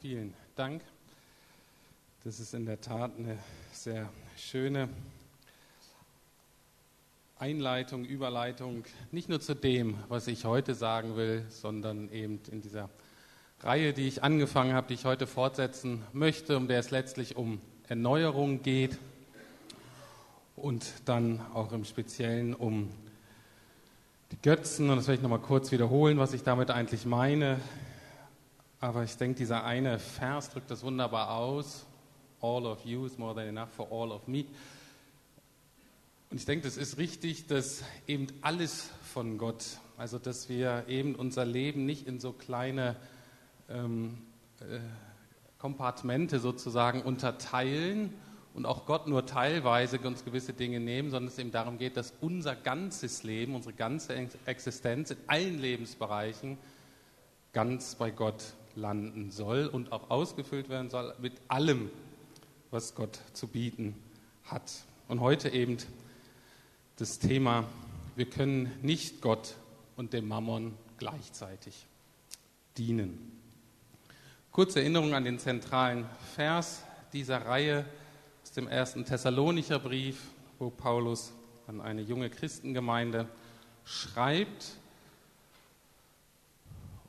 Vielen Dank. Das ist in der Tat eine sehr schöne Einleitung, Überleitung, nicht nur zu dem, was ich heute sagen will, sondern eben in dieser Reihe, die ich angefangen habe, die ich heute fortsetzen möchte, um der es letztlich um Erneuerung geht und dann auch im Speziellen um die Götzen. Und das werde ich nochmal kurz wiederholen, was ich damit eigentlich meine. Aber ich denke, dieser eine Vers drückt das wunderbar aus. All of you is more than enough for all of me. Und ich denke, das ist richtig, dass eben alles von Gott, also dass wir eben unser Leben nicht in so kleine ähm, äh, Kompartmente sozusagen unterteilen und auch Gott nur teilweise uns gewisse Dinge nehmen, sondern es eben darum geht, dass unser ganzes Leben, unsere ganze Existenz in allen Lebensbereichen ganz bei Gott landen soll und auch ausgefüllt werden soll mit allem, was Gott zu bieten hat. Und heute eben das Thema, wir können nicht Gott und dem Mammon gleichzeitig dienen. Kurze Erinnerung an den zentralen Vers dieser Reihe aus dem ersten Thessalonicher Brief, wo Paulus an eine junge Christengemeinde schreibt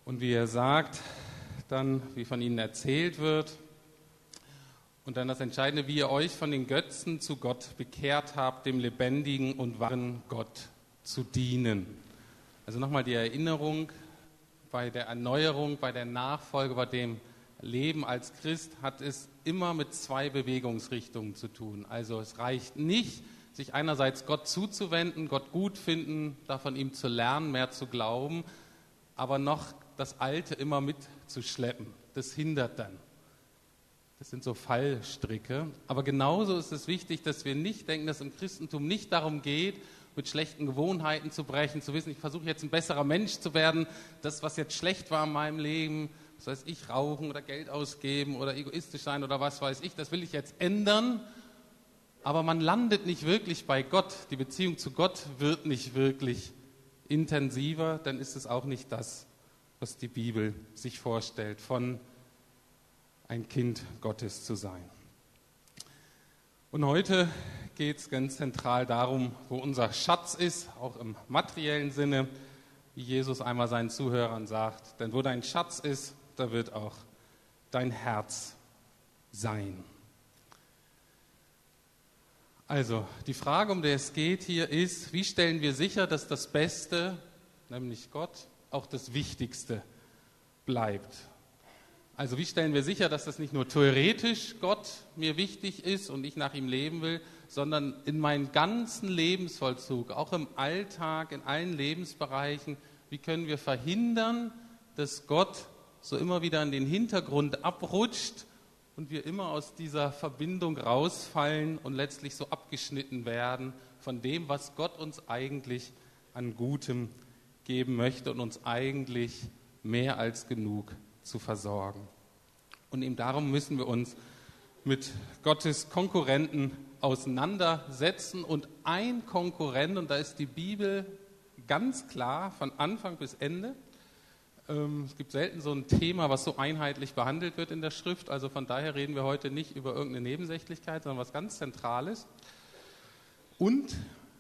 und wie er sagt, dann, wie von ihnen erzählt wird. Und dann das Entscheidende, wie ihr euch von den Götzen zu Gott bekehrt habt, dem lebendigen und wahren Gott zu dienen. Also nochmal die Erinnerung bei der Erneuerung, bei der Nachfolge, bei dem Leben als Christ hat es immer mit zwei Bewegungsrichtungen zu tun. Also es reicht nicht, sich einerseits Gott zuzuwenden, Gott gut finden, davon ihm zu lernen, mehr zu glauben, aber noch das Alte immer mitzuschleppen. Das hindert dann. Das sind so Fallstricke. Aber genauso ist es wichtig, dass wir nicht denken, dass im Christentum nicht darum geht, mit schlechten Gewohnheiten zu brechen, zu wissen, ich versuche jetzt ein besserer Mensch zu werden. Das, was jetzt schlecht war in meinem Leben, das heißt, ich rauchen oder Geld ausgeben oder egoistisch sein oder was weiß ich, das will ich jetzt ändern. Aber man landet nicht wirklich bei Gott. Die Beziehung zu Gott wird nicht wirklich intensiver, dann ist es auch nicht das, was die Bibel sich vorstellt, von ein Kind Gottes zu sein. Und heute geht es ganz zentral darum, wo unser Schatz ist, auch im materiellen Sinne, wie Jesus einmal seinen Zuhörern sagt. Denn wo dein Schatz ist, da wird auch dein Herz sein. Also, die Frage, um die es geht hier, ist, wie stellen wir sicher, dass das Beste, nämlich Gott, auch das Wichtigste bleibt. Also wie stellen wir sicher, dass das nicht nur theoretisch Gott mir wichtig ist und ich nach ihm leben will, sondern in meinem ganzen Lebensvollzug, auch im Alltag, in allen Lebensbereichen, wie können wir verhindern, dass Gott so immer wieder in den Hintergrund abrutscht und wir immer aus dieser Verbindung rausfallen und letztlich so abgeschnitten werden von dem, was Gott uns eigentlich an Gutem geben möchte und uns eigentlich mehr als genug zu versorgen. Und eben darum müssen wir uns mit Gottes Konkurrenten auseinandersetzen. Und ein Konkurrent, und da ist die Bibel ganz klar von Anfang bis Ende. Ähm, es gibt selten so ein Thema, was so einheitlich behandelt wird in der Schrift. Also von daher reden wir heute nicht über irgendeine Nebensächlichkeit, sondern was ganz Zentrales. Und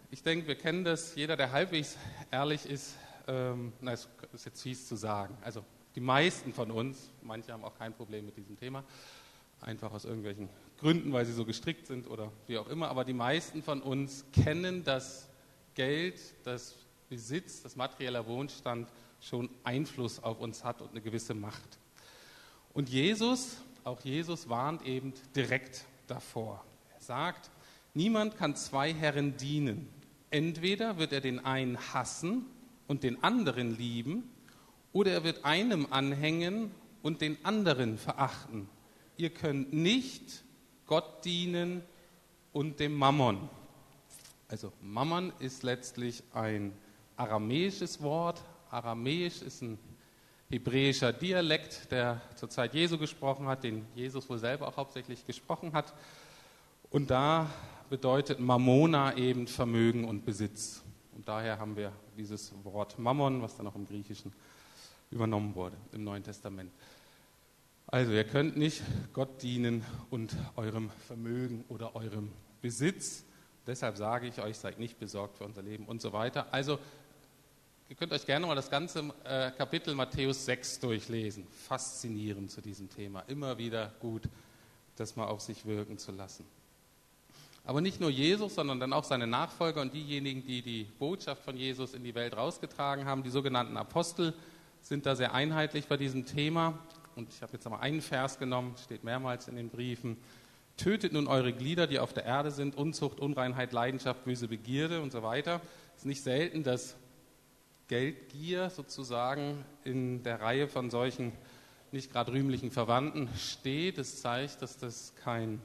ich denke, wir kennen das, jeder, der halbwegs ehrlich ist, ähm, na, ist jetzt fies zu sagen. Also die meisten von uns, manche haben auch kein Problem mit diesem Thema, einfach aus irgendwelchen Gründen, weil sie so gestrickt sind oder wie auch immer, aber die meisten von uns kennen das Geld, das Besitz, das materielle Wohnstand schon Einfluss auf uns hat und eine gewisse Macht. Und Jesus, auch Jesus warnt eben direkt davor. Er sagt, niemand kann zwei Herren dienen. Entweder wird er den einen hassen und den anderen lieben, oder er wird einem anhängen und den anderen verachten. Ihr könnt nicht Gott dienen und dem Mammon. Also Mammon ist letztlich ein aramäisches Wort. Aramäisch ist ein hebräischer Dialekt, der zur Zeit Jesu gesprochen hat, den Jesus wohl selber auch hauptsächlich gesprochen hat. Und da bedeutet Mammona eben Vermögen und Besitz. Und daher haben wir dieses Wort Mammon, was dann auch im Griechischen übernommen wurde, im Neuen Testament. Also ihr könnt nicht Gott dienen und eurem Vermögen oder eurem Besitz. Deshalb sage ich euch, seid nicht besorgt für unser Leben und so weiter. Also ihr könnt euch gerne mal das ganze äh, Kapitel Matthäus 6 durchlesen. Faszinierend zu diesem Thema. Immer wieder gut, das mal auf sich wirken zu lassen. Aber nicht nur Jesus, sondern dann auch seine Nachfolger und diejenigen, die die Botschaft von Jesus in die Welt rausgetragen haben, die sogenannten Apostel, sind da sehr einheitlich bei diesem Thema. Und ich habe jetzt einmal einen Vers genommen, steht mehrmals in den Briefen. Tötet nun eure Glieder, die auf der Erde sind, Unzucht, Unreinheit, Leidenschaft, böse Begierde und so weiter. Es ist nicht selten, dass Geldgier sozusagen in der Reihe von solchen nicht gerade rühmlichen Verwandten steht. Das zeigt, dass das kein,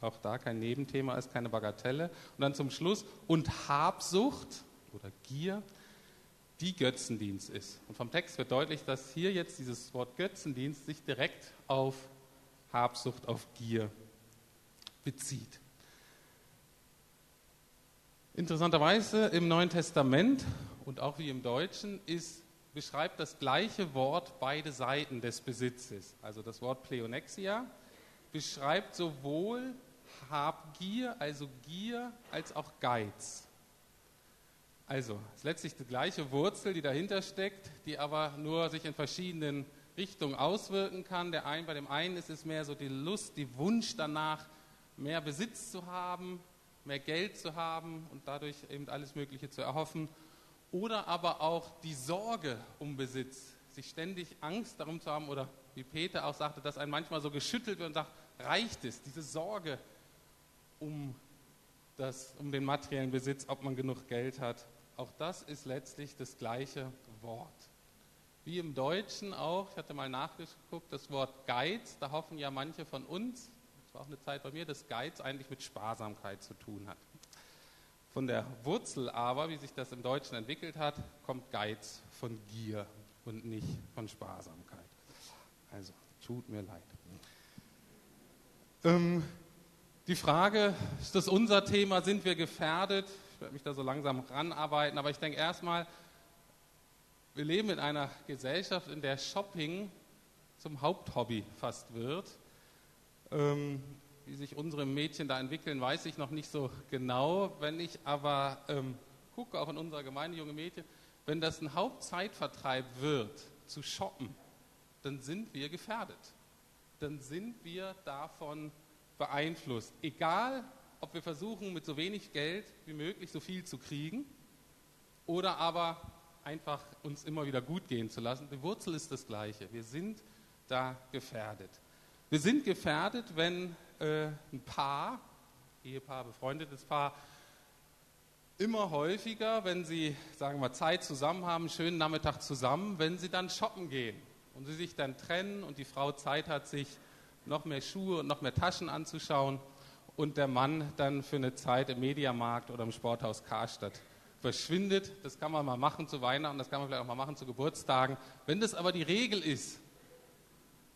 auch da kein Nebenthema ist, keine Bagatelle. Und dann zum Schluss, und Habsucht oder Gier, die Götzendienst ist. Und vom Text wird deutlich, dass hier jetzt dieses Wort Götzendienst sich direkt auf Habsucht, auf Gier bezieht. Interessanterweise im Neuen Testament und auch wie im Deutschen ist, beschreibt das gleiche Wort beide Seiten des Besitzes. Also das Wort Pleonexia beschreibt sowohl Habgier, also Gier, als auch Geiz. Also, es ist letztlich die gleiche Wurzel, die dahinter steckt, die aber nur sich in verschiedenen Richtungen auswirken kann. Der ein, bei dem einen ist es mehr so die Lust, die Wunsch danach, mehr Besitz zu haben, mehr Geld zu haben und dadurch eben alles Mögliche zu erhoffen. Oder aber auch die Sorge um Besitz, sich ständig Angst darum zu haben oder wie Peter auch sagte, dass ein manchmal so geschüttelt wird und sagt, reicht es, diese Sorge um, das, um den materiellen Besitz, ob man genug Geld hat auch das ist letztlich das gleiche Wort. Wie im Deutschen auch, ich hatte mal nachgeguckt, das Wort Geiz, da hoffen ja manche von uns, das war auch eine Zeit bei mir, dass Geiz eigentlich mit Sparsamkeit zu tun hat. Von der Wurzel aber, wie sich das im Deutschen entwickelt hat, kommt Geiz von Gier und nicht von Sparsamkeit. Also, tut mir leid. Ähm, die Frage, ist das unser Thema, sind wir gefährdet? Ich werde mich da so langsam ranarbeiten, aber ich denke erstmal, wir leben in einer Gesellschaft, in der Shopping zum Haupthobby fast wird. Ähm, wie sich unsere Mädchen da entwickeln, weiß ich noch nicht so genau. Wenn ich aber ähm, gucke, auch in unserer Gemeinde, junge Mädchen, wenn das ein Hauptzeitvertreib wird, zu shoppen, dann sind wir gefährdet. Dann sind wir davon beeinflusst. Egal, ob wir versuchen, mit so wenig Geld wie möglich so viel zu kriegen oder aber einfach uns immer wieder gut gehen zu lassen. Die Wurzel ist das gleiche. Wir sind da gefährdet. Wir sind gefährdet, wenn äh, ein Paar, Ehepaar, befreundetes Paar, immer häufiger, wenn sie, sagen wir, Zeit zusammen haben, einen schönen Nachmittag zusammen, wenn sie dann shoppen gehen und sie sich dann trennen und die Frau Zeit hat, sich noch mehr Schuhe und noch mehr Taschen anzuschauen und der Mann dann für eine Zeit im Mediamarkt oder im Sporthaus Karstadt verschwindet. Das kann man mal machen zu Weihnachten, das kann man vielleicht auch mal machen zu Geburtstagen. Wenn das aber die Regel ist,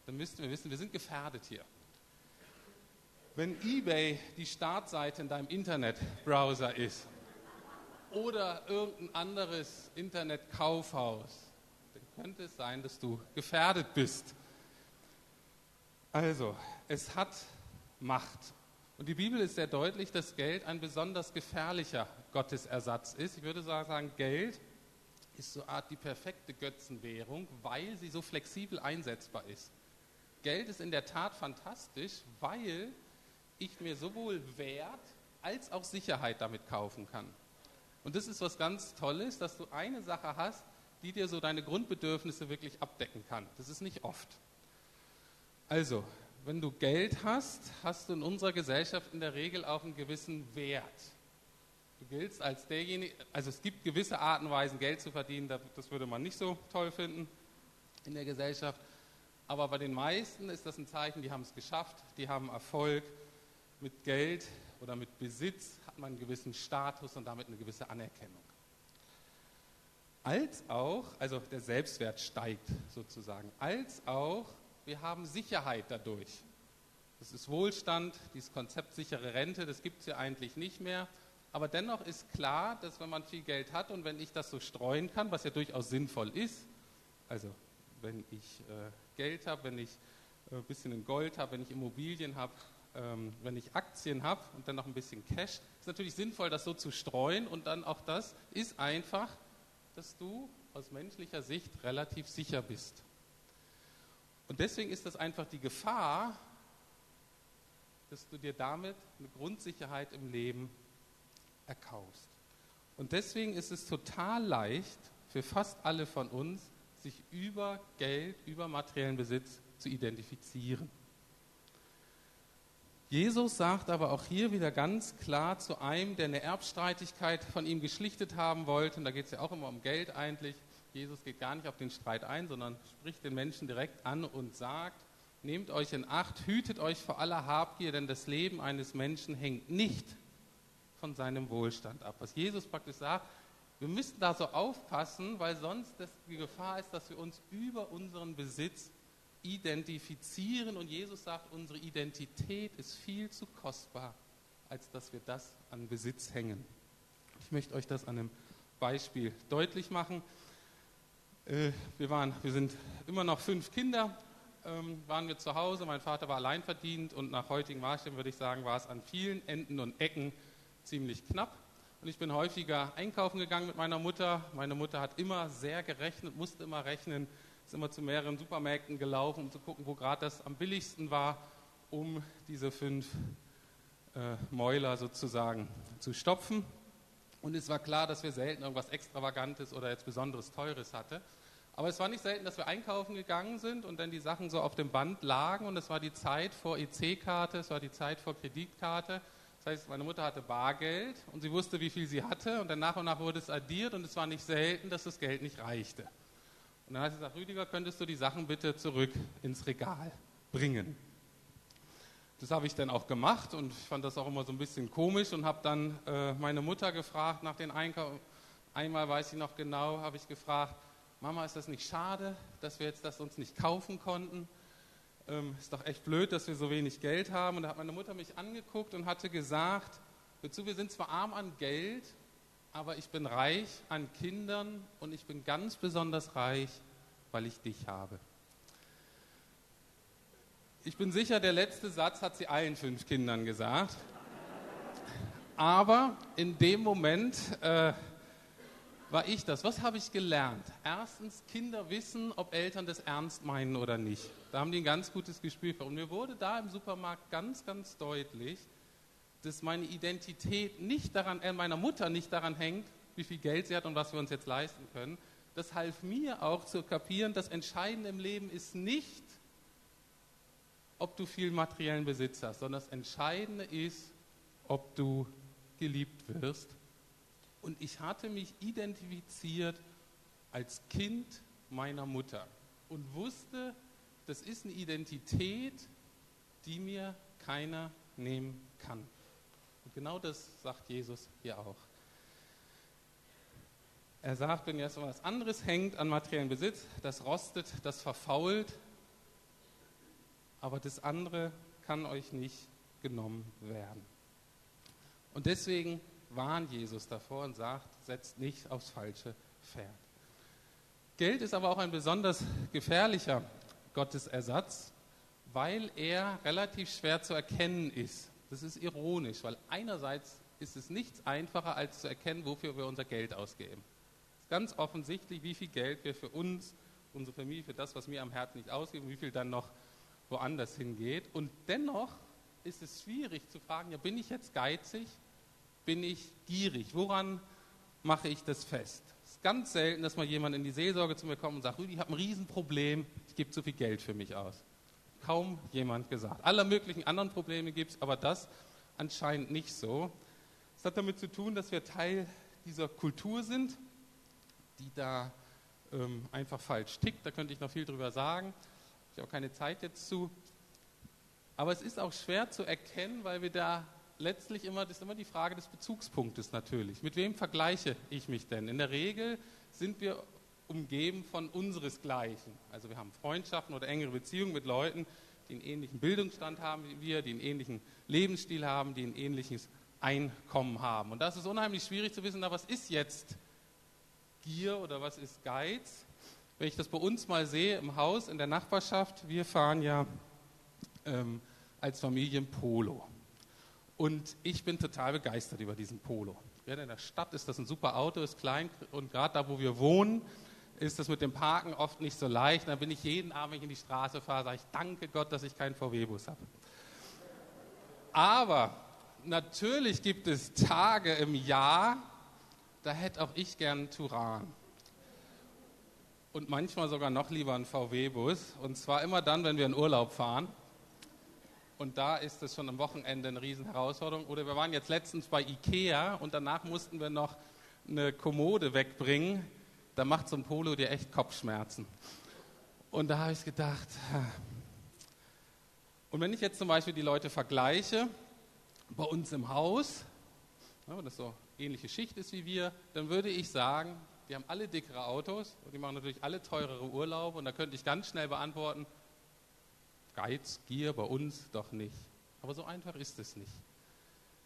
dann müssten wir wissen, wir sind gefährdet hier. Wenn eBay die Startseite in deinem Internetbrowser ist oder irgendein anderes Internetkaufhaus, dann könnte es sein, dass du gefährdet bist. Also, es hat Macht. Und die Bibel ist sehr deutlich, dass Geld ein besonders gefährlicher Gottesersatz ist. Ich würde sagen, Geld ist so Art die perfekte Götzenwährung, weil sie so flexibel einsetzbar ist. Geld ist in der Tat fantastisch, weil ich mir sowohl Wert als auch Sicherheit damit kaufen kann. Und das ist was ganz Tolles, dass du eine Sache hast, die dir so deine Grundbedürfnisse wirklich abdecken kann. Das ist nicht oft. Also, wenn du Geld hast, hast du in unserer Gesellschaft in der Regel auch einen gewissen Wert. Du giltst als derjenige, also es gibt gewisse Arten und Weisen, Geld zu verdienen, das würde man nicht so toll finden in der Gesellschaft. Aber bei den meisten ist das ein Zeichen, die haben es geschafft, die haben Erfolg. Mit Geld oder mit Besitz hat man einen gewissen Status und damit eine gewisse Anerkennung. Als auch, also der Selbstwert steigt sozusagen, als auch wir haben Sicherheit dadurch. Das ist Wohlstand, dieses Konzept sichere Rente, das gibt es ja eigentlich nicht mehr. Aber dennoch ist klar, dass wenn man viel Geld hat und wenn ich das so streuen kann, was ja durchaus sinnvoll ist, also wenn ich äh, Geld habe, wenn ich ein bisschen in Gold habe, wenn ich Immobilien habe, ähm, wenn ich Aktien habe und dann noch ein bisschen Cash, ist natürlich sinnvoll, das so zu streuen und dann auch das ist einfach, dass du aus menschlicher Sicht relativ sicher bist. Und deswegen ist das einfach die Gefahr, dass du dir damit eine Grundsicherheit im Leben erkaufst. Und deswegen ist es total leicht für fast alle von uns, sich über Geld, über materiellen Besitz zu identifizieren. Jesus sagt aber auch hier wieder ganz klar zu einem, der eine Erbstreitigkeit von ihm geschlichtet haben wollte, und da geht es ja auch immer um Geld eigentlich, Jesus geht gar nicht auf den Streit ein, sondern spricht den Menschen direkt an und sagt, nehmt euch in Acht, hütet euch vor aller Habgier, denn das Leben eines Menschen hängt nicht von seinem Wohlstand ab. Was Jesus praktisch sagt, wir müssen da so aufpassen, weil sonst die Gefahr ist, dass wir uns über unseren Besitz identifizieren. Und Jesus sagt, unsere Identität ist viel zu kostbar, als dass wir das an Besitz hängen. Ich möchte euch das an einem Beispiel deutlich machen. Äh, wir, waren, wir sind immer noch fünf Kinder, ähm, waren wir zu Hause. Mein Vater war alleinverdient und nach heutigen Maßstäben würde ich sagen, war es an vielen Enden und Ecken ziemlich knapp. Und ich bin häufiger einkaufen gegangen mit meiner Mutter. Meine Mutter hat immer sehr gerechnet, musste immer rechnen ist immer zu mehreren Supermärkten gelaufen, um zu gucken, wo gerade das am billigsten war, um diese fünf äh, Mäuler sozusagen zu stopfen. Und es war klar, dass wir selten irgendwas Extravagantes oder jetzt besonderes Teures hatten. Aber es war nicht selten, dass wir einkaufen gegangen sind und dann die Sachen so auf dem Band lagen und es war die Zeit vor EC-Karte, es war die Zeit vor Kreditkarte. Das heißt, meine Mutter hatte Bargeld und sie wusste, wie viel sie hatte und dann nach und nach wurde es addiert und es war nicht selten, dass das Geld nicht reichte. Und dann hat sie gesagt, Rüdiger, könntest du die Sachen bitte zurück ins Regal bringen? Das habe ich dann auch gemacht und ich fand das auch immer so ein bisschen komisch und habe dann äh, meine Mutter gefragt nach den Einkauf. Einmal weiß ich noch genau, habe ich gefragt, Mama, ist das nicht schade, dass wir jetzt das uns nicht kaufen konnten? Ähm, ist doch echt blöd, dass wir so wenig Geld haben. Und da hat meine Mutter mich angeguckt und hatte gesagt, dazu, wir sind zwar arm an Geld, aber ich bin reich an Kindern und ich bin ganz besonders reich, weil ich dich habe. Ich bin sicher, der letzte Satz hat sie allen fünf Kindern gesagt. Aber in dem Moment äh, war ich das. Was habe ich gelernt? Erstens, Kinder wissen, ob Eltern das ernst meinen oder nicht. Da haben die ein ganz gutes Gespür für. Und mir wurde da im Supermarkt ganz, ganz deutlich, dass meine Identität nicht daran, äh, meiner Mutter nicht daran hängt, wie viel Geld sie hat und was wir uns jetzt leisten können. Das half mir auch zu kapieren, das Entscheidende im Leben ist nicht, ob du viel materiellen Besitz hast, sondern das Entscheidende ist, ob du geliebt wirst. Und ich hatte mich identifiziert als Kind meiner Mutter und wusste, das ist eine Identität, die mir keiner nehmen kann. Und genau das sagt Jesus hier auch. Er sagt, wenn jetzt was anderes hängt an materiellen Besitz, das rostet, das verfault, aber das andere kann euch nicht genommen werden. Und deswegen warnt Jesus davor und sagt, setzt nicht aufs falsche Pferd. Geld ist aber auch ein besonders gefährlicher Gottesersatz, weil er relativ schwer zu erkennen ist. Das ist ironisch, weil einerseits ist es nichts einfacher, als zu erkennen, wofür wir unser Geld ausgeben. Es ist ganz offensichtlich, wie viel Geld wir für uns, unsere Familie, für das, was mir am Herzen nicht ausgeben, wie viel dann noch woanders hingeht. Und dennoch ist es schwierig zu fragen, ja, bin ich jetzt geizig? Bin ich gierig? Woran mache ich das fest? Es ist ganz selten, dass mal jemand in die Seelsorge zu mir kommt und sagt, Rüdi, ich habe ein Riesenproblem, ich gebe zu viel Geld für mich aus kaum jemand gesagt. Alle möglichen anderen Probleme gibt es, aber das anscheinend nicht so. Es hat damit zu tun, dass wir Teil dieser Kultur sind, die da ähm, einfach falsch tickt. Da könnte ich noch viel drüber sagen. Ich habe keine Zeit jetzt zu. Aber es ist auch schwer zu erkennen, weil wir da letztlich immer, das ist immer die Frage des Bezugspunktes natürlich. Mit wem vergleiche ich mich denn? In der Regel sind wir umgeben von unseresgleichen. Also wir haben Freundschaften oder engere Beziehungen mit Leuten, die einen ähnlichen Bildungsstand haben wie wir, die einen ähnlichen Lebensstil haben, die ein ähnliches Einkommen haben. Und das ist unheimlich schwierig zu wissen, na, was ist jetzt Gier oder was ist Geiz? Wenn ich das bei uns mal sehe im Haus, in der Nachbarschaft, wir fahren ja ähm, als Familie ein Polo. Und ich bin total begeistert über diesen Polo. Ja, in der Stadt ist das ein super Auto, ist klein und gerade da, wo wir wohnen, ist das mit dem Parken oft nicht so leicht. Dann bin ich jeden Abend, wenn ich in die Straße fahre, sage ich, danke Gott, dass ich keinen VW-Bus habe. Aber natürlich gibt es Tage im Jahr, da hätte auch ich gern einen Turan. Und manchmal sogar noch lieber einen VW-Bus. Und zwar immer dann, wenn wir in Urlaub fahren. Und da ist es schon am Wochenende eine Riesenherausforderung. Oder wir waren jetzt letztens bei Ikea und danach mussten wir noch eine Kommode wegbringen. Da macht so ein Polo dir echt Kopfschmerzen. Und da habe ich gedacht, und wenn ich jetzt zum Beispiel die Leute vergleiche, bei uns im Haus, das so ähnliche Schicht ist wie wir, dann würde ich sagen, die haben alle dickere Autos und die machen natürlich alle teurere Urlaube und da könnte ich ganz schnell beantworten, Geiz, Gier bei uns doch nicht. Aber so einfach ist es nicht.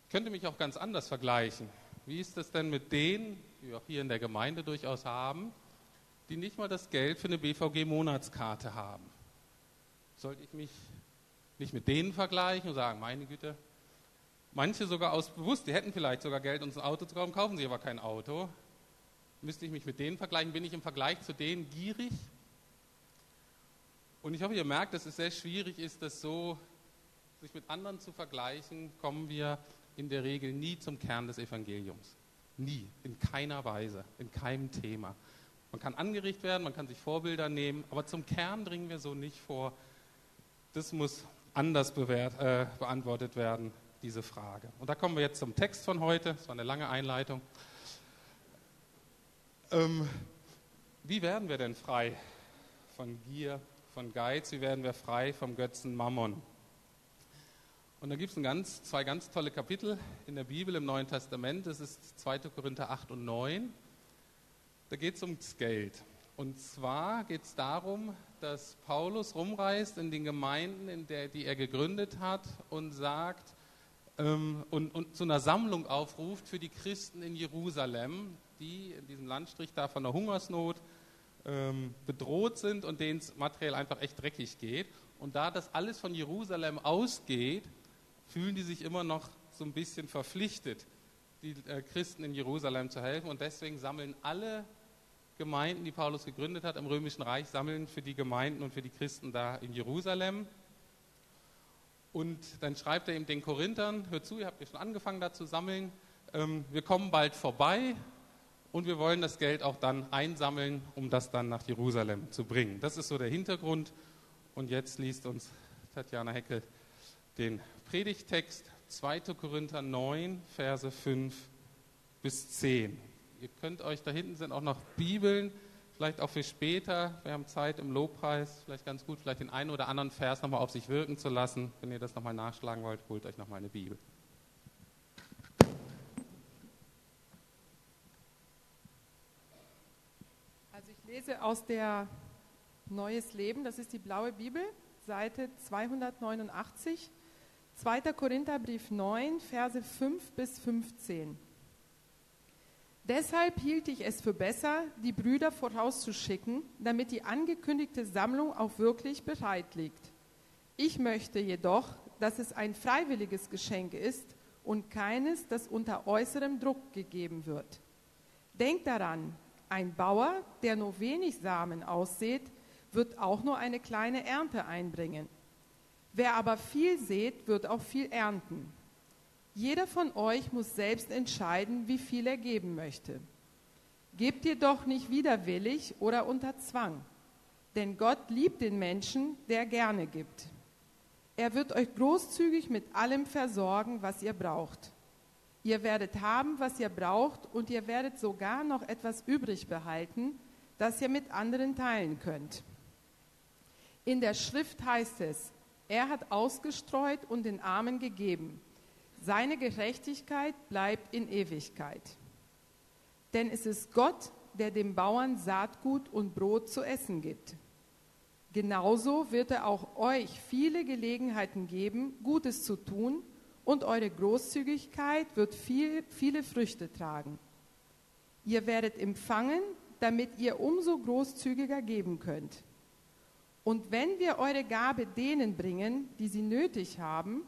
Ich könnte mich auch ganz anders vergleichen. Wie ist es denn mit denen, die wir auch hier in der Gemeinde durchaus haben, die nicht mal das Geld für eine BVG-Monatskarte haben? Sollte ich mich nicht mit denen vergleichen und sagen, meine Güte, manche sogar aus bewusst, die hätten vielleicht sogar Geld, uns ein Auto zu kaufen, kaufen sie aber kein Auto. Müsste ich mich mit denen vergleichen? Bin ich im Vergleich zu denen gierig? Und ich hoffe, ihr merkt, dass es sehr schwierig ist, das so sich mit anderen zu vergleichen, kommen wir in der Regel nie zum Kern des Evangeliums. Nie, in keiner Weise, in keinem Thema. Man kann angeregt werden, man kann sich Vorbilder nehmen, aber zum Kern dringen wir so nicht vor. Das muss anders bewährt, äh, beantwortet werden, diese Frage. Und da kommen wir jetzt zum Text von heute. Das war eine lange Einleitung. Ähm, wie werden wir denn frei von Gier, von Geiz, wie werden wir frei vom Götzen Mammon. Und da gibt es zwei ganz tolle Kapitel in der Bibel im Neuen Testament. Das ist 2. Korinther 8 und 9. Da geht es ums Geld. Und zwar geht es darum, dass Paulus rumreist in den Gemeinden, in der, die er gegründet hat und sagt ähm, und, und zu einer Sammlung aufruft für die Christen in Jerusalem, die in diesem Landstrich da von der Hungersnot ähm, bedroht sind und denen es materiell einfach echt dreckig geht. Und da das alles von Jerusalem ausgeht, fühlen die sich immer noch so ein bisschen verpflichtet, die äh, Christen in Jerusalem zu helfen. Und deswegen sammeln alle Gemeinden, die Paulus gegründet hat im Römischen Reich, sammeln für die Gemeinden und für die Christen da in Jerusalem. Und dann schreibt er eben den Korinthern, hört zu, ihr habt ja schon angefangen da zu sammeln, ähm, wir kommen bald vorbei und wir wollen das Geld auch dann einsammeln, um das dann nach Jerusalem zu bringen. Das ist so der Hintergrund. Und jetzt liest uns Tatjana Heckel den Predigtext 2. Korinther 9, Verse 5 bis 10. Ihr könnt euch, da hinten sind auch noch Bibeln, vielleicht auch für später. Wir haben Zeit im Lobpreis, vielleicht ganz gut, vielleicht den einen oder anderen Vers nochmal auf sich wirken zu lassen. Wenn ihr das nochmal nachschlagen wollt, holt euch nochmal eine Bibel. Aus der Neues Leben, das ist die blaue Bibel, Seite 289, 2. Korintherbrief 9, Verse 5 bis 15. Deshalb hielt ich es für besser, die Brüder vorauszuschicken, damit die angekündigte Sammlung auch wirklich bereit liegt. Ich möchte jedoch, dass es ein freiwilliges Geschenk ist und keines, das unter äußerem Druck gegeben wird. Denkt daran, ein Bauer, der nur wenig Samen aussät, wird auch nur eine kleine Ernte einbringen. Wer aber viel sät, wird auch viel ernten. Jeder von euch muss selbst entscheiden, wie viel er geben möchte. Gebt jedoch nicht widerwillig oder unter Zwang, denn Gott liebt den Menschen, der gerne gibt. Er wird euch großzügig mit allem versorgen, was ihr braucht. Ihr werdet haben, was ihr braucht, und ihr werdet sogar noch etwas übrig behalten, das ihr mit anderen teilen könnt. In der Schrift heißt es, er hat ausgestreut und den Armen gegeben. Seine Gerechtigkeit bleibt in Ewigkeit. Denn es ist Gott, der dem Bauern Saatgut und Brot zu essen gibt. Genauso wird er auch euch viele Gelegenheiten geben, Gutes zu tun, und eure Großzügigkeit wird viel, viele Früchte tragen. Ihr werdet empfangen, damit ihr umso großzügiger geben könnt. Und wenn wir eure Gabe denen bringen, die sie nötig haben,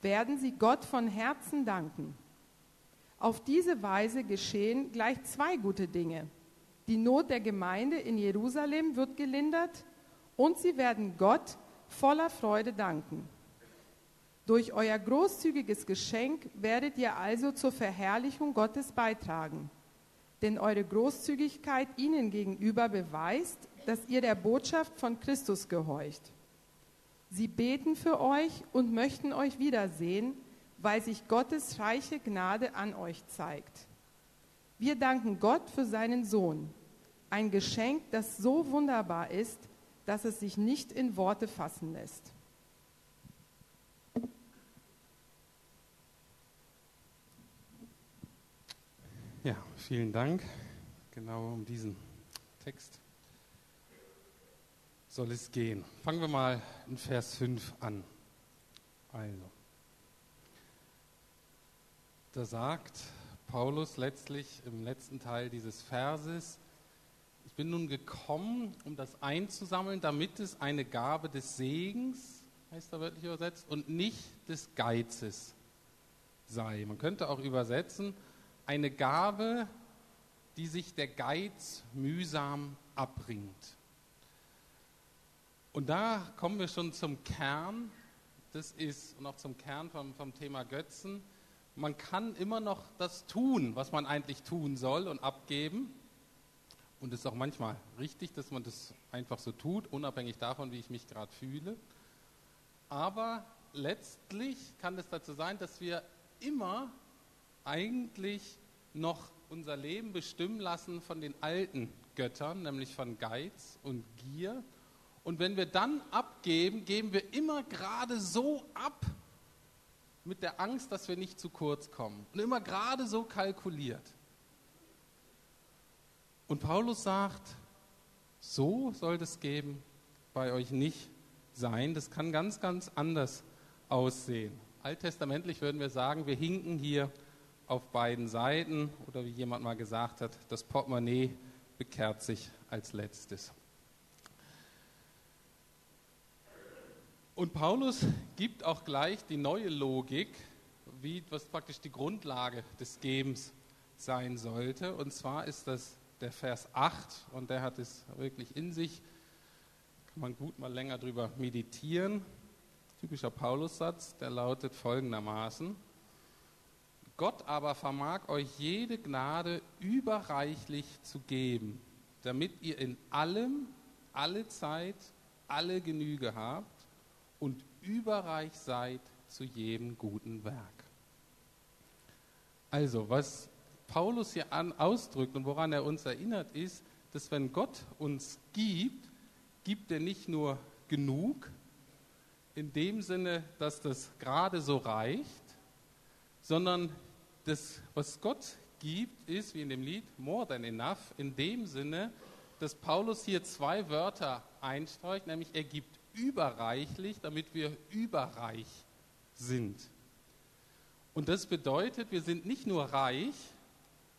werden sie Gott von Herzen danken. Auf diese Weise geschehen gleich zwei gute Dinge. Die Not der Gemeinde in Jerusalem wird gelindert und sie werden Gott voller Freude danken. Durch euer großzügiges Geschenk werdet ihr also zur Verherrlichung Gottes beitragen. Denn eure Großzügigkeit ihnen gegenüber beweist, dass ihr der Botschaft von Christus gehorcht. Sie beten für euch und möchten euch wiedersehen, weil sich Gottes reiche Gnade an euch zeigt. Wir danken Gott für seinen Sohn, ein Geschenk, das so wunderbar ist, dass es sich nicht in Worte fassen lässt. Ja, vielen Dank. Genau um diesen Text soll es gehen. Fangen wir mal in Vers 5 an. Also, da sagt Paulus letztlich im letzten Teil dieses Verses, ich bin nun gekommen, um das einzusammeln, damit es eine Gabe des Segens, heißt da wörtlich übersetzt, und nicht des Geizes sei. Man könnte auch übersetzen, eine Gabe, die sich der Geiz mühsam abbringt. Und da kommen wir schon zum Kern, das ist, und auch zum Kern vom, vom Thema Götzen, man kann immer noch das tun, was man eigentlich tun soll und abgeben. Und es ist auch manchmal richtig, dass man das einfach so tut, unabhängig davon, wie ich mich gerade fühle. Aber letztlich kann es dazu sein, dass wir immer eigentlich noch unser Leben bestimmen lassen von den alten Göttern, nämlich von Geiz und Gier. Und wenn wir dann abgeben, geben wir immer gerade so ab, mit der Angst, dass wir nicht zu kurz kommen. Und immer gerade so kalkuliert. Und Paulus sagt, so soll das geben bei euch nicht sein. Das kann ganz, ganz anders aussehen. Alttestamentlich würden wir sagen, wir hinken hier auf beiden Seiten oder wie jemand mal gesagt hat, das Portemonnaie bekehrt sich als letztes. Und Paulus gibt auch gleich die neue Logik, wie was praktisch die Grundlage des Gebens sein sollte. Und zwar ist das der Vers 8 und der hat es wirklich in sich. Kann man gut mal länger drüber meditieren. Typischer Paulus-Satz, der lautet folgendermaßen: Gott aber vermag euch jede Gnade überreichlich zu geben, damit ihr in allem, alle Zeit, alle Genüge habt und überreich seid zu jedem guten Werk. Also, was Paulus hier an, ausdrückt und woran er uns erinnert, ist, dass wenn Gott uns gibt, gibt er nicht nur genug, in dem Sinne, dass das gerade so reicht, sondern das, was Gott gibt, ist, wie in dem Lied, more than enough, in dem Sinne, dass Paulus hier zwei Wörter einstreut, nämlich er gibt überreichlich, damit wir überreich sind. Und das bedeutet, wir sind nicht nur reich,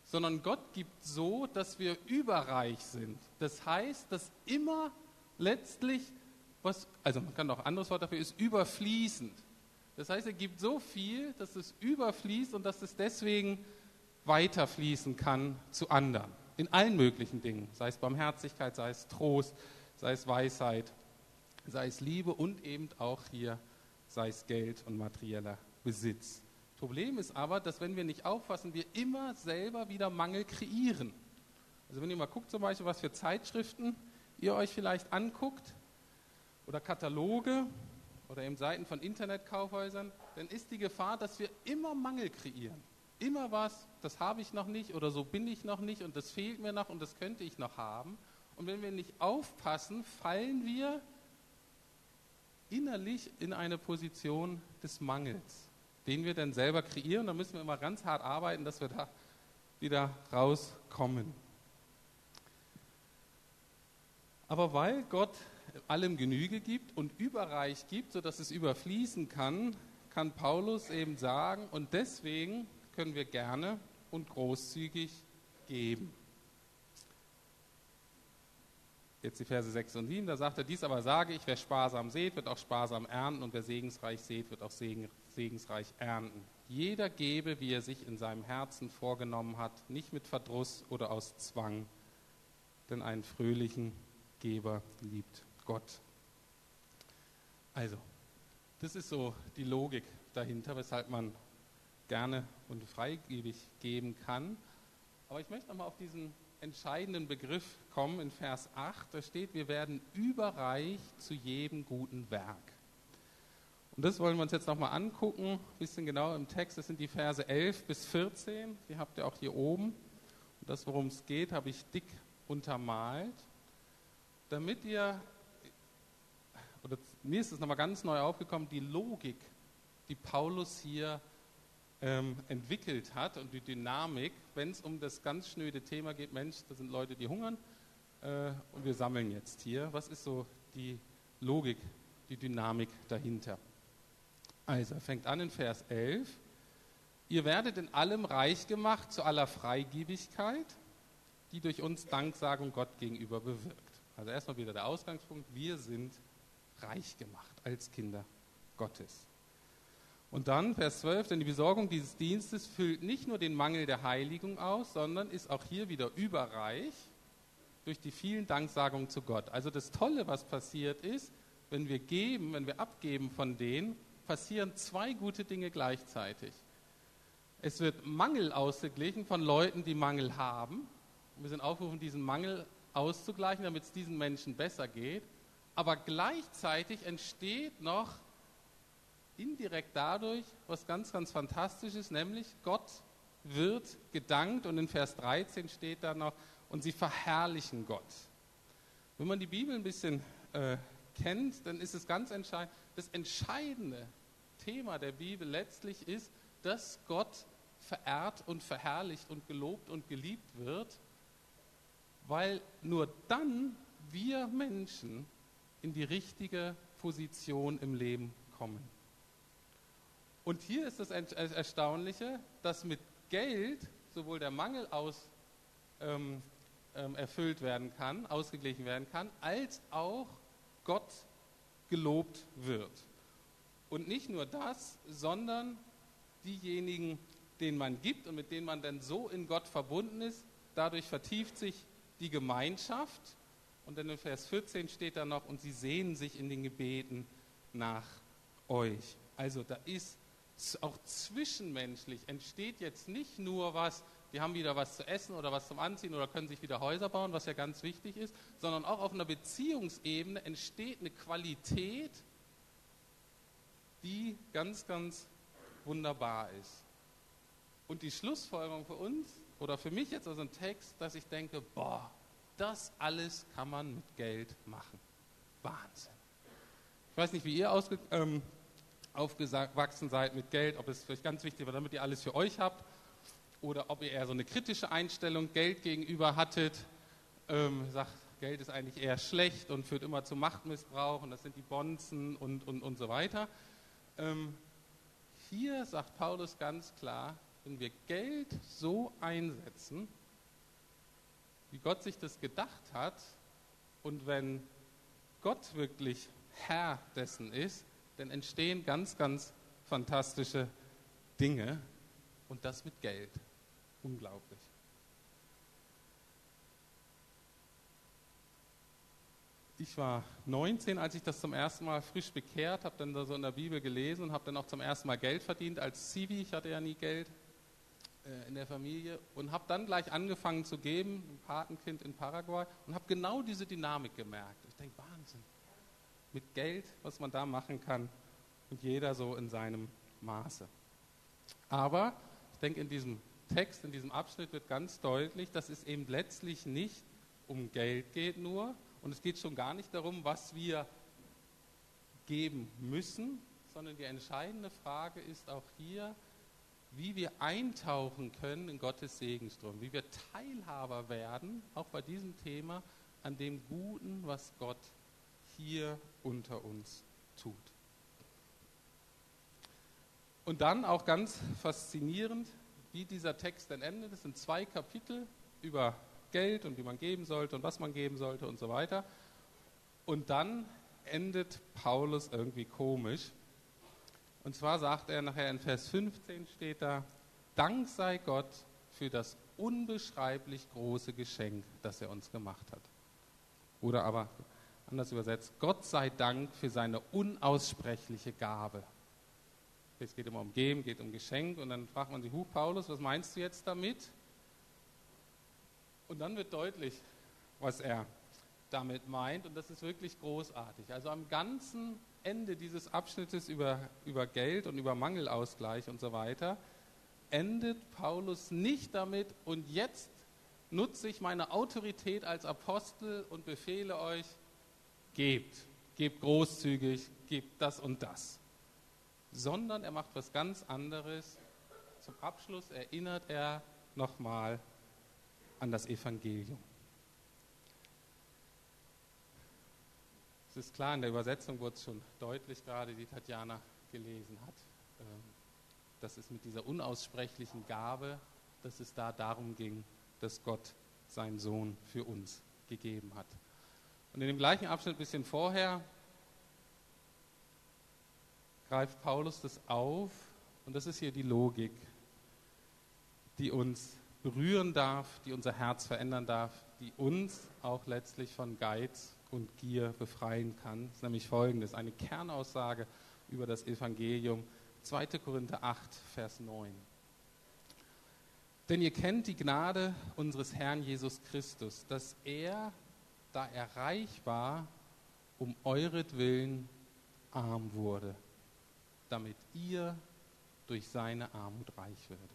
sondern Gott gibt so, dass wir überreich sind. Das heißt, dass immer letztlich, was, also man kann auch ein anderes Wort dafür, ist überfließend. Das heißt, er gibt so viel, dass es überfließt und dass es deswegen weiterfließen kann zu anderen. In allen möglichen Dingen, sei es Barmherzigkeit, sei es Trost, sei es Weisheit sei es Liebe und eben auch hier sei es Geld und materieller Besitz. Problem ist aber, dass wenn wir nicht aufpassen, wir immer selber wieder Mangel kreieren. Also wenn ihr mal guckt zum Beispiel, was für Zeitschriften ihr euch vielleicht anguckt oder Kataloge oder eben Seiten von Internetkaufhäusern, dann ist die Gefahr, dass wir immer Mangel kreieren. Immer was, das habe ich noch nicht oder so bin ich noch nicht und das fehlt mir noch und das könnte ich noch haben. Und wenn wir nicht aufpassen, fallen wir innerlich in eine Position des Mangels, den wir dann selber kreieren. Da müssen wir immer ganz hart arbeiten, dass wir da wieder rauskommen. Aber weil Gott allem Genüge gibt und überreich gibt, sodass es überfließen kann, kann Paulus eben sagen, und deswegen können wir gerne und großzügig geben. jetzt die Verse 6 und 7, da sagt er, dies aber sage ich, wer sparsam sät, wird auch sparsam ernten und wer segensreich sät, wird auch segensreich ernten. Jeder gebe, wie er sich in seinem Herzen vorgenommen hat, nicht mit Verdruss oder aus Zwang, denn einen fröhlichen Geber liebt Gott. Also, das ist so die Logik dahinter, weshalb man gerne und freigebig geben kann. Aber ich möchte nochmal auf diesen entscheidenden Begriff kommen in Vers 8. Da steht, wir werden überreich zu jedem guten Werk. Und das wollen wir uns jetzt nochmal angucken, ein bisschen genauer im Text. Das sind die Verse 11 bis 14. Die habt ihr auch hier oben. Und das, worum es geht, habe ich dick untermalt, damit ihr, oder mir ist es nochmal ganz neu aufgekommen, die Logik, die Paulus hier ähm, entwickelt hat und die Dynamik, wenn es um das ganz schnöde Thema geht, Mensch, da sind Leute, die hungern äh, und wir sammeln jetzt hier. Was ist so die Logik, die Dynamik dahinter? Also, fängt an in Vers 11. Ihr werdet in allem reich gemacht zu aller Freigiebigkeit, die durch uns Danksagung Gott gegenüber bewirkt. Also erstmal wieder der Ausgangspunkt, wir sind reich gemacht als Kinder Gottes. Und dann Vers 12, denn die Besorgung dieses Dienstes füllt nicht nur den Mangel der Heiligung aus, sondern ist auch hier wieder überreich durch die vielen Danksagungen zu Gott. Also das Tolle, was passiert ist, wenn wir geben, wenn wir abgeben von denen, passieren zwei gute Dinge gleichzeitig. Es wird Mangel ausgeglichen von Leuten, die Mangel haben. Wir sind aufgerufen, diesen Mangel auszugleichen, damit es diesen Menschen besser geht. Aber gleichzeitig entsteht noch indirekt dadurch was ganz, ganz Fantastisches, nämlich Gott wird gedankt und in Vers 13 steht da noch, und sie verherrlichen Gott. Wenn man die Bibel ein bisschen äh, kennt, dann ist es ganz entscheidend, das entscheidende Thema der Bibel letztlich ist, dass Gott verehrt und verherrlicht und gelobt und geliebt wird, weil nur dann wir Menschen in die richtige Position im Leben kommen. Und hier ist das Erstaunliche, dass mit Geld sowohl der Mangel aus, ähm, ähm, erfüllt werden kann, ausgeglichen werden kann, als auch Gott gelobt wird. Und nicht nur das, sondern diejenigen, denen man gibt und mit denen man dann so in Gott verbunden ist, dadurch vertieft sich die Gemeinschaft. Und dann in Vers 14 steht da noch, und sie sehen sich in den Gebeten nach euch. Also da ist auch zwischenmenschlich entsteht jetzt nicht nur was, die haben wieder was zu essen oder was zum Anziehen oder können sich wieder Häuser bauen, was ja ganz wichtig ist, sondern auch auf einer Beziehungsebene entsteht eine Qualität, die ganz, ganz wunderbar ist. Und die Schlussfolgerung für uns oder für mich jetzt aus dem Text, dass ich denke, boah, das alles kann man mit Geld machen. Wahnsinn. Ich weiß nicht, wie ihr ausge ähm, aufgewachsen seid mit Geld, ob es vielleicht ganz wichtig war, damit ihr alles für euch habt oder ob ihr eher so eine kritische Einstellung Geld gegenüber hattet, ähm, sagt, Geld ist eigentlich eher schlecht und führt immer zu Machtmissbrauch und das sind die Bonzen und, und, und so weiter. Ähm, hier sagt Paulus ganz klar, wenn wir Geld so einsetzen, wie Gott sich das gedacht hat und wenn Gott wirklich Herr dessen ist, dann entstehen ganz, ganz fantastische Dinge und das mit Geld. Unglaublich. Ich war 19, als ich das zum ersten Mal frisch bekehrt, habe dann da so in der Bibel gelesen und habe dann auch zum ersten Mal Geld verdient als Zivi. Ich hatte ja nie Geld in der Familie und habe dann gleich angefangen zu geben, ein Patenkind in Paraguay und habe genau diese Dynamik gemerkt. Ich denke, Wahnsinn mit Geld, was man da machen kann und jeder so in seinem Maße. Aber ich denke, in diesem Text, in diesem Abschnitt wird ganz deutlich, dass es eben letztlich nicht um Geld geht nur und es geht schon gar nicht darum, was wir geben müssen, sondern die entscheidende Frage ist auch hier, wie wir eintauchen können in Gottes Segenstrom, wie wir Teilhaber werden, auch bei diesem Thema, an dem Guten, was Gott hier unter uns tut. Und dann auch ganz faszinierend, wie dieser Text dann endet. Es sind zwei Kapitel über Geld und wie man geben sollte und was man geben sollte und so weiter. Und dann endet Paulus irgendwie komisch. Und zwar sagt er nachher in Vers 15 steht da, Dank sei Gott für das unbeschreiblich große Geschenk, das er uns gemacht hat. Oder aber anders übersetzt, Gott sei Dank für seine unaussprechliche Gabe. Es geht immer um Geben, geht um Geschenk und dann fragt man sich, Huch, Paulus, was meinst du jetzt damit? Und dann wird deutlich, was er damit meint und das ist wirklich großartig. Also am ganzen Ende dieses Abschnittes über, über Geld und über Mangelausgleich und so weiter endet Paulus nicht damit und jetzt nutze ich meine Autorität als Apostel und befehle euch, gebt, gebt großzügig, gebt das und das. Sondern er macht was ganz anderes. Zum Abschluss erinnert er nochmal an das Evangelium. Es ist klar, in der Übersetzung wurde es schon deutlich gerade, die Tatjana gelesen hat, ähm, dass es mit dieser unaussprechlichen Gabe, dass es da darum ging, dass Gott seinen Sohn für uns gegeben hat. Und in dem gleichen Abschnitt ein bisschen vorher greift Paulus das auf und das ist hier die Logik, die uns berühren darf, die unser Herz verändern darf, die uns auch letztlich von Geiz und Gier befreien kann. Das ist nämlich folgendes, eine Kernaussage über das Evangelium, 2. Korinther 8, Vers 9. Denn ihr kennt die Gnade unseres Herrn Jesus Christus, dass er, da er reich war, um euretwillen arm wurde, damit ihr durch seine Armut reich werdet.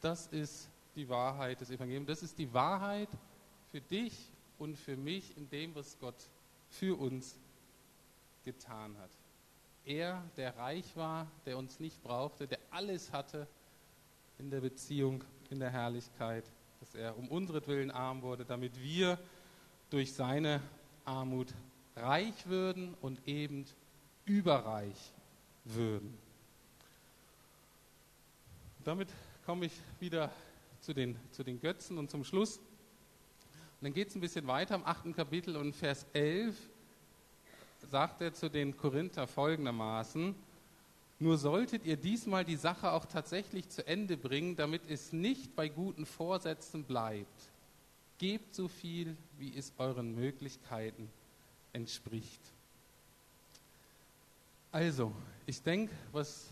Das ist die Wahrheit des Evangeliums. Das ist die Wahrheit für dich und für mich in dem, was Gott für uns getan hat. Er, der reich war, der uns nicht brauchte, der alles hatte in der Beziehung, in der Herrlichkeit, dass er um unseren arm wurde, damit wir durch seine Armut reich würden und eben überreich würden. Damit komme ich wieder zu den, zu den Götzen und zum Schluss dann geht es ein bisschen weiter im achten Kapitel und Vers 11 sagt er zu den Korinther folgendermaßen, nur solltet ihr diesmal die Sache auch tatsächlich zu Ende bringen, damit es nicht bei guten Vorsätzen bleibt. Gebt so viel, wie es euren Möglichkeiten entspricht. Also, ich denke, was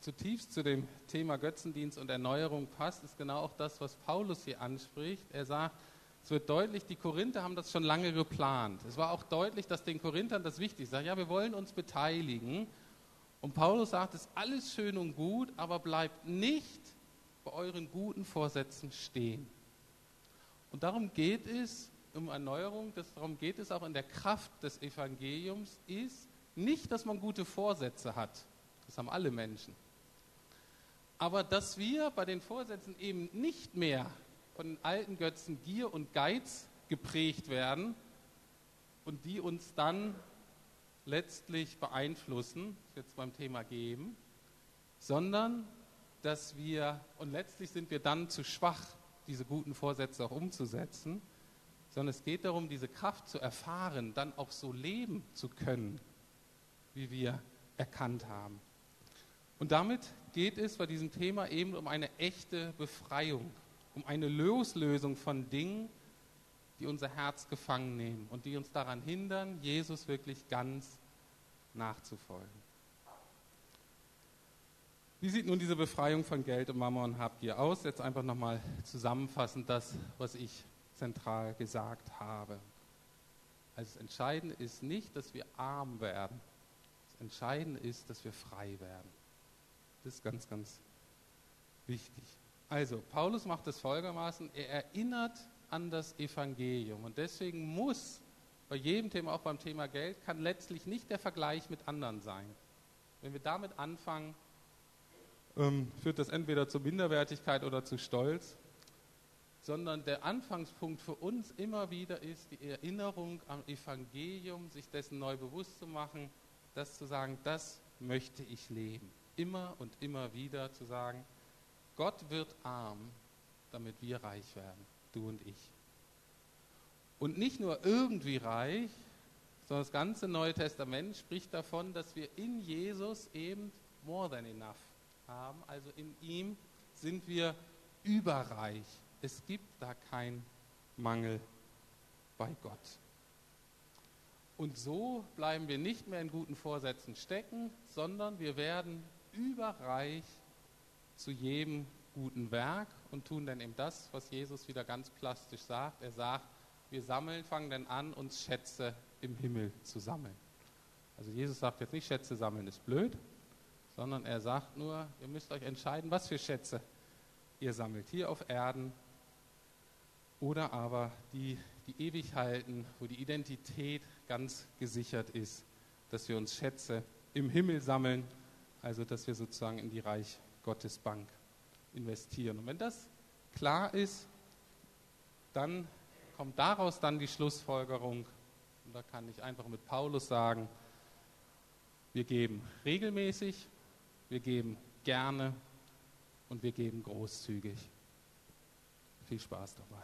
zutiefst zu dem Thema Götzendienst und Erneuerung passt, ist genau auch das, was Paulus hier anspricht. Er sagt, es wird deutlich, die Korinther haben das schon lange geplant. Es war auch deutlich, dass den Korinthern das wichtig ist. Ja, wir wollen uns beteiligen. Und Paulus sagt, es ist alles schön und gut, aber bleibt nicht bei euren guten Vorsätzen stehen. Und darum geht es um Erneuerung, das, darum geht es auch in der Kraft des Evangeliums, ist nicht, dass man gute Vorsätze hat. Das haben alle Menschen. Aber dass wir bei den Vorsätzen eben nicht mehr von den alten Götzen Gier und Geiz geprägt werden und die uns dann letztlich beeinflussen, jetzt beim Thema Geben, sondern dass wir, und letztlich sind wir dann zu schwach, diese guten Vorsätze auch umzusetzen, sondern es geht darum, diese Kraft zu erfahren, dann auch so leben zu können, wie wir erkannt haben. Und damit geht es bei diesem Thema eben um eine echte Befreiung um eine Loslösung von Dingen, die unser Herz gefangen nehmen und die uns daran hindern, Jesus wirklich ganz nachzufolgen. Wie sieht nun diese Befreiung von Geld und Mammon und Habgier aus? Jetzt einfach nochmal zusammenfassend das, was ich zentral gesagt habe. Also das Entscheidende ist nicht, dass wir arm werden. Das Entscheidende ist, dass wir frei werden. Das ist ganz, ganz wichtig. Also, Paulus macht es folgendermaßen, er erinnert an das Evangelium. Und deswegen muss bei jedem Thema, auch beim Thema Geld, kann letztlich nicht der Vergleich mit anderen sein. Wenn wir damit anfangen, ähm, führt das entweder zu Minderwertigkeit oder zu Stolz, sondern der Anfangspunkt für uns immer wieder ist die Erinnerung am Evangelium, sich dessen neu bewusst zu machen, das zu sagen, das möchte ich leben. Immer und immer wieder zu sagen, Gott wird arm, damit wir reich werden. du und ich. Und nicht nur irgendwie reich, sondern das ganze Neue Testament spricht davon, dass wir in Jesus eben more than enough haben. Also in ihm sind wir überreich. Es gibt da keinen Mangel bei Gott. Und so bleiben wir nicht mehr in guten Vorsätzen stecken, sondern wir werden überreich zu jedem guten Werk und tun dann eben das, was Jesus wieder ganz plastisch sagt. Er sagt, wir sammeln, fangen dann an, uns Schätze im Himmel zu sammeln. Also Jesus sagt jetzt nicht, Schätze sammeln ist blöd, sondern er sagt nur, ihr müsst euch entscheiden, was für Schätze ihr sammelt, hier auf Erden oder aber die, die ewig halten, wo die Identität ganz gesichert ist, dass wir uns Schätze im Himmel sammeln, also dass wir sozusagen in die Reich Gottes Bank investieren. Und wenn das klar ist, dann kommt daraus dann die Schlussfolgerung, und da kann ich einfach mit Paulus sagen, wir geben regelmäßig, wir geben gerne und wir geben großzügig. Viel Spaß dabei.